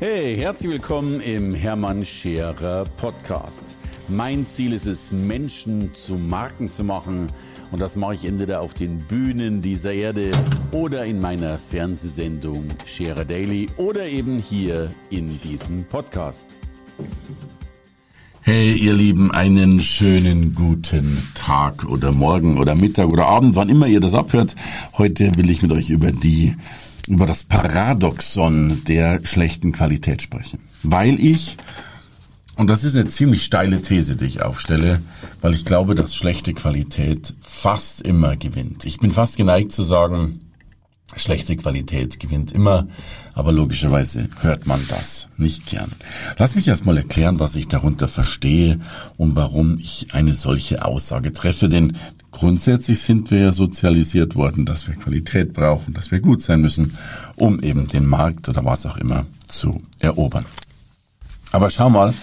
Hey, herzlich willkommen im Hermann Scherer Podcast. Mein Ziel ist es, Menschen zu Marken zu machen. Und das mache ich entweder auf den Bühnen dieser Erde oder in meiner Fernsehsendung Scherer Daily oder eben hier in diesem Podcast. Hey, ihr Lieben, einen schönen guten Tag oder Morgen oder Mittag oder Abend, wann immer ihr das abhört. Heute will ich mit euch über die über das Paradoxon der schlechten Qualität sprechen. Weil ich, und das ist eine ziemlich steile These, die ich aufstelle, weil ich glaube, dass schlechte Qualität fast immer gewinnt. Ich bin fast geneigt zu sagen, schlechte Qualität gewinnt immer, aber logischerweise hört man das nicht gern. Lass mich erstmal erklären, was ich darunter verstehe und warum ich eine solche Aussage treffe, denn Grundsätzlich sind wir ja sozialisiert worden, dass wir Qualität brauchen, dass wir gut sein müssen, um eben den Markt oder was auch immer zu erobern. Aber schau mal,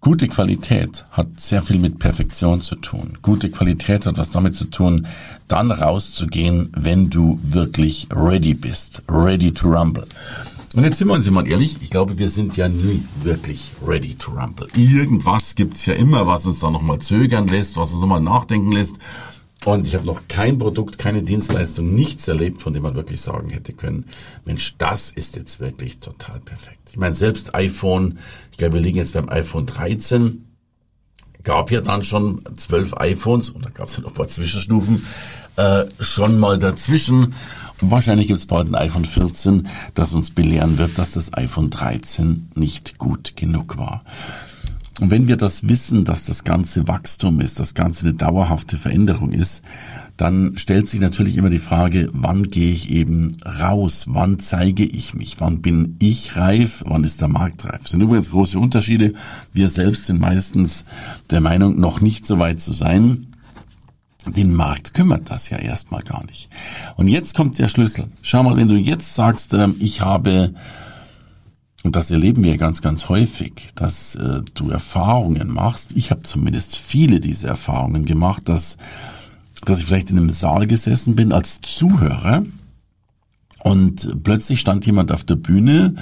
gute Qualität hat sehr viel mit Perfektion zu tun. Gute Qualität hat was damit zu tun, dann rauszugehen, wenn du wirklich ready bist, ready to rumble. Und jetzt sind wir uns mal ehrlich, ich glaube, wir sind ja nie wirklich ready to rumble. Irgendwas gibt's ja immer, was uns da nochmal zögern lässt, was uns nochmal nachdenken lässt. Und ich habe noch kein Produkt, keine Dienstleistung, nichts erlebt, von dem man wirklich sagen hätte können, Mensch, das ist jetzt wirklich total perfekt. Ich meine, selbst iPhone, ich glaube, wir liegen jetzt beim iPhone 13, gab ja dann schon zwölf iPhones und da gab es ja noch ein paar Zwischenstufen äh, schon mal dazwischen. Wahrscheinlich gibt es bald ein iPhone 14, das uns belehren wird, dass das iPhone 13 nicht gut genug war. Und wenn wir das wissen, dass das ganze Wachstum ist, das ganze eine dauerhafte Veränderung ist, dann stellt sich natürlich immer die Frage, wann gehe ich eben raus? Wann zeige ich mich? Wann bin ich reif? Wann ist der Markt reif? Das sind übrigens große Unterschiede. Wir selbst sind meistens der Meinung, noch nicht so weit zu sein. Den Markt kümmert das ja erstmal gar nicht. Und jetzt kommt der Schlüssel. Schau mal, wenn du jetzt sagst, ähm, ich habe und das erleben wir ganz, ganz häufig, dass äh, du Erfahrungen machst. Ich habe zumindest viele dieser Erfahrungen gemacht, dass, dass ich vielleicht in einem Saal gesessen bin als Zuhörer und plötzlich stand jemand auf der Bühne,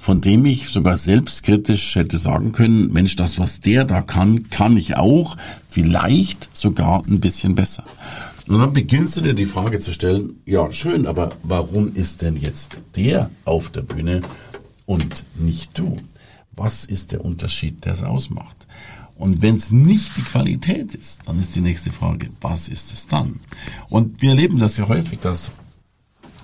von dem ich sogar selbstkritisch hätte sagen können, Mensch, das, was der da kann, kann ich auch, vielleicht sogar ein bisschen besser. Und dann beginnst du dir die Frage zu stellen, ja, schön, aber warum ist denn jetzt der auf der Bühne und nicht du. Was ist der Unterschied, der es ausmacht? Und wenn es nicht die Qualität ist, dann ist die nächste Frage, was ist es dann? Und wir erleben das ja häufig, dass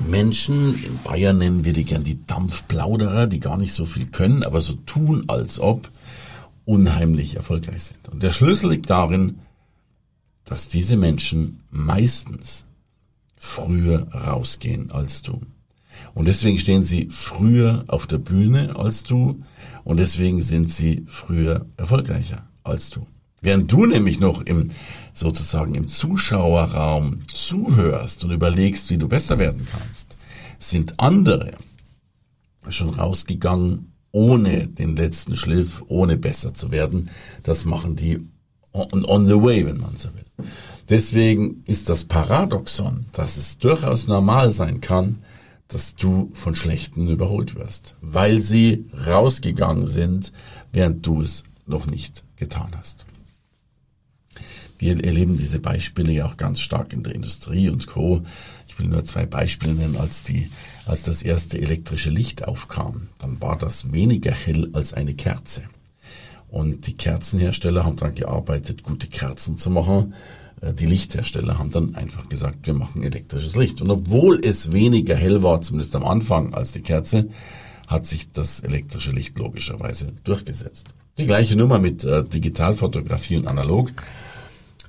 Menschen, in Bayern nennen wir die gern die Dampfplauderer, die gar nicht so viel können, aber so tun, als ob unheimlich erfolgreich sind. Und der Schlüssel liegt darin, dass diese Menschen meistens früher rausgehen als du. Und deswegen stehen sie früher auf der Bühne als du und deswegen sind sie früher erfolgreicher als du. Während du nämlich noch im sozusagen im Zuschauerraum zuhörst und überlegst, wie du besser werden kannst, sind andere schon rausgegangen, ohne den letzten Schliff, ohne besser zu werden. Das machen die on, on the way, wenn man so will. Deswegen ist das Paradoxon, dass es durchaus normal sein kann, dass du von Schlechten überholt wirst, weil sie rausgegangen sind, während du es noch nicht getan hast. Wir erleben diese Beispiele ja auch ganz stark in der Industrie und Co. Ich will nur zwei Beispiele nennen, als die, als das erste elektrische Licht aufkam, dann war das weniger hell als eine Kerze. Und die Kerzenhersteller haben daran gearbeitet, gute Kerzen zu machen, äh, die Lichthersteller haben dann einfach gesagt, wir machen elektrisches Licht. Und obwohl es weniger hell war, zumindest am Anfang, als die Kerze, hat sich das elektrische Licht logischerweise durchgesetzt. Die gleiche Nummer mit äh, Digitalfotografie und Analog.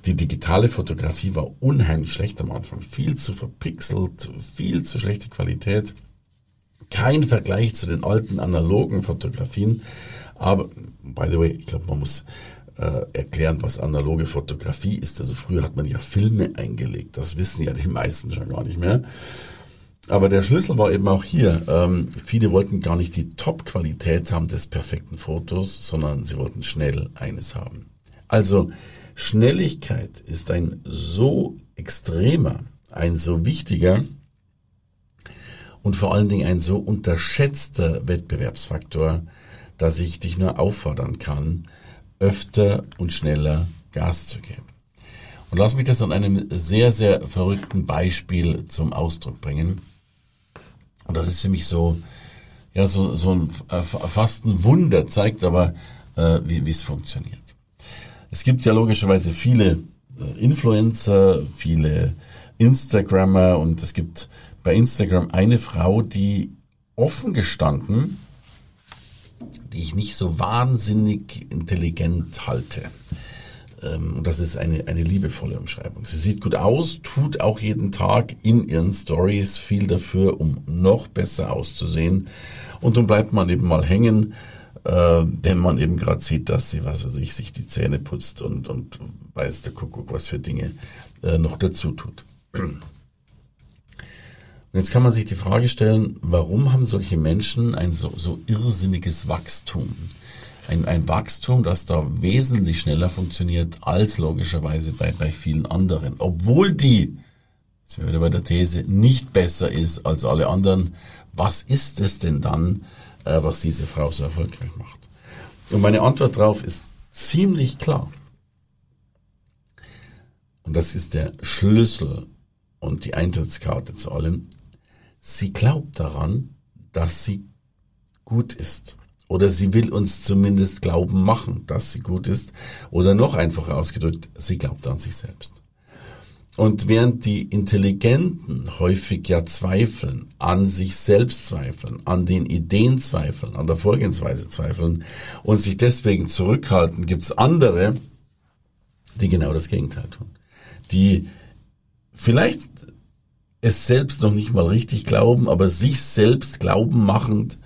Die digitale Fotografie war unheimlich schlecht am Anfang. Viel zu verpixelt, viel zu schlechte Qualität. Kein Vergleich zu den alten analogen Fotografien. Aber, by the way, ich glaube, man muss äh, erklären, was analoge Fotografie ist. Also früher hat man ja Filme eingelegt. Das wissen ja die meisten schon gar nicht mehr. Aber der Schlüssel war eben auch hier. Ähm, viele wollten gar nicht die Top-Qualität haben des perfekten Fotos, sondern sie wollten schnell eines haben. Also Schnelligkeit ist ein so extremer, ein so wichtiger und vor allen Dingen ein so unterschätzter Wettbewerbsfaktor, dass ich dich nur auffordern kann, öfter und schneller Gas zu geben. Und lass mich das an einem sehr, sehr verrückten Beispiel zum Ausdruck bringen. Und das ist für mich so, ja, so, so ein äh, fast ein Wunder, zeigt aber, äh, wie es funktioniert. Es gibt ja logischerweise viele äh, Influencer, viele Instagrammer und es gibt bei Instagram eine Frau, die offen gestanden, die ich nicht so wahnsinnig intelligent halte. Ähm, und das ist eine, eine liebevolle Umschreibung. Sie sieht gut aus, tut auch jeden Tag in ihren Stories viel dafür, um noch besser auszusehen. Und dann bleibt man eben mal hängen, äh, denn man eben gerade sieht, dass sie, was weiß ich, sich die Zähne putzt und, und weiß der Kuckuck, was für Dinge äh, noch dazu tut. Und jetzt kann man sich die Frage stellen, warum haben solche Menschen ein so, so irrsinniges Wachstum? Ein, ein Wachstum, das da wesentlich schneller funktioniert als logischerweise bei, bei vielen anderen. Obwohl die, jetzt sind wir wieder bei der These, nicht besser ist als alle anderen. Was ist es denn dann, was diese Frau so erfolgreich macht? Und meine Antwort darauf ist ziemlich klar. Und das ist der Schlüssel und die Eintrittskarte zu allem. Sie glaubt daran, dass sie gut ist. Oder sie will uns zumindest glauben machen, dass sie gut ist. Oder noch einfacher ausgedrückt, sie glaubt an sich selbst. Und während die Intelligenten häufig ja zweifeln, an sich selbst zweifeln, an den Ideen zweifeln, an der Vorgehensweise zweifeln und sich deswegen zurückhalten, gibt's andere, die genau das Gegenteil tun. Die vielleicht es selbst noch nicht mal richtig glauben, aber sich selbst glauben machend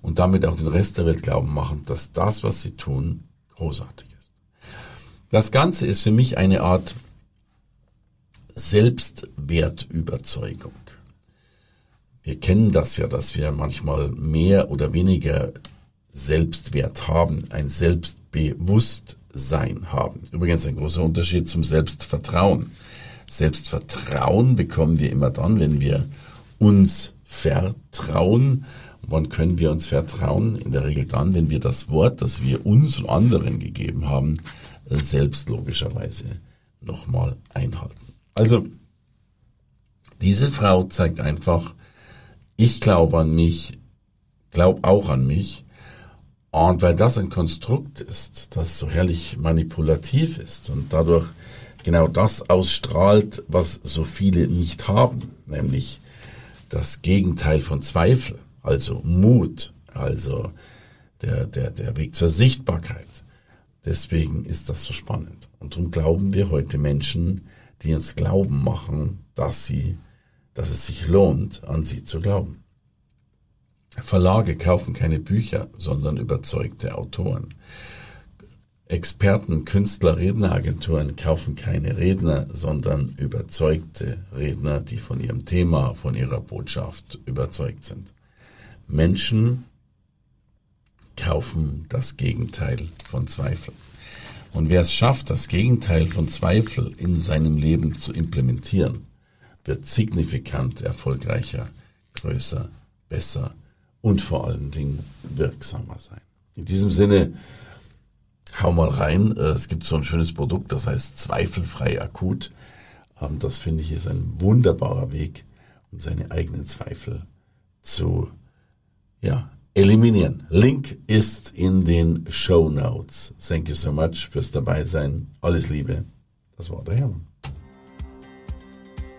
und damit auch den Rest der Welt glauben machen, dass das, was sie tun, großartig ist. Das Ganze ist für mich eine Art Selbstwertüberzeugung. Wir kennen das ja, dass wir manchmal mehr oder weniger Selbstwert haben, ein Selbstbewusstsein haben. Übrigens ein großer Unterschied zum Selbstvertrauen. Selbstvertrauen bekommen wir immer dann, wenn wir uns vertrauen Wann können wir uns vertrauen? In der Regel dann, wenn wir das Wort, das wir uns und anderen gegeben haben, selbst logischerweise nochmal einhalten. Also, diese Frau zeigt einfach, ich glaube an mich, glaube auch an mich. Und weil das ein Konstrukt ist, das so herrlich manipulativ ist und dadurch genau das ausstrahlt, was so viele nicht haben, nämlich das Gegenteil von Zweifel also Mut, also der, der, der Weg zur Sichtbarkeit. Deswegen ist das so spannend. Und darum glauben wir heute Menschen, die uns glauben machen, dass sie, dass es sich lohnt, an sie zu glauben. Verlage kaufen keine Bücher, sondern überzeugte Autoren. Experten, Künstler, Redneragenturen kaufen keine Redner, sondern überzeugte Redner, die von ihrem Thema, von ihrer Botschaft überzeugt sind. Menschen kaufen das Gegenteil von Zweifel. Und wer es schafft, das Gegenteil von Zweifel in seinem Leben zu implementieren, wird signifikant erfolgreicher, größer, besser und vor allen Dingen wirksamer sein. In diesem Sinne, hau mal rein. Äh, es gibt so ein schönes Produkt, das heißt zweifelfrei akut. Ähm, das finde ich ist ein wunderbarer Weg, um seine eigenen Zweifel zu ja, eliminieren. Link ist in den Show Notes. Thank you so much fürs dabei sein. Alles Liebe. Das war der Hermann.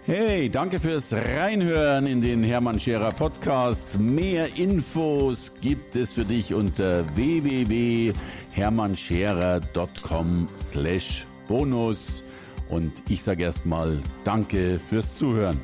Hey, danke fürs Reinhören in den Hermann Scherer Podcast. Mehr Infos gibt es für dich unter www.hermannscherer.com slash bonus. Und ich sage erstmal Danke fürs Zuhören.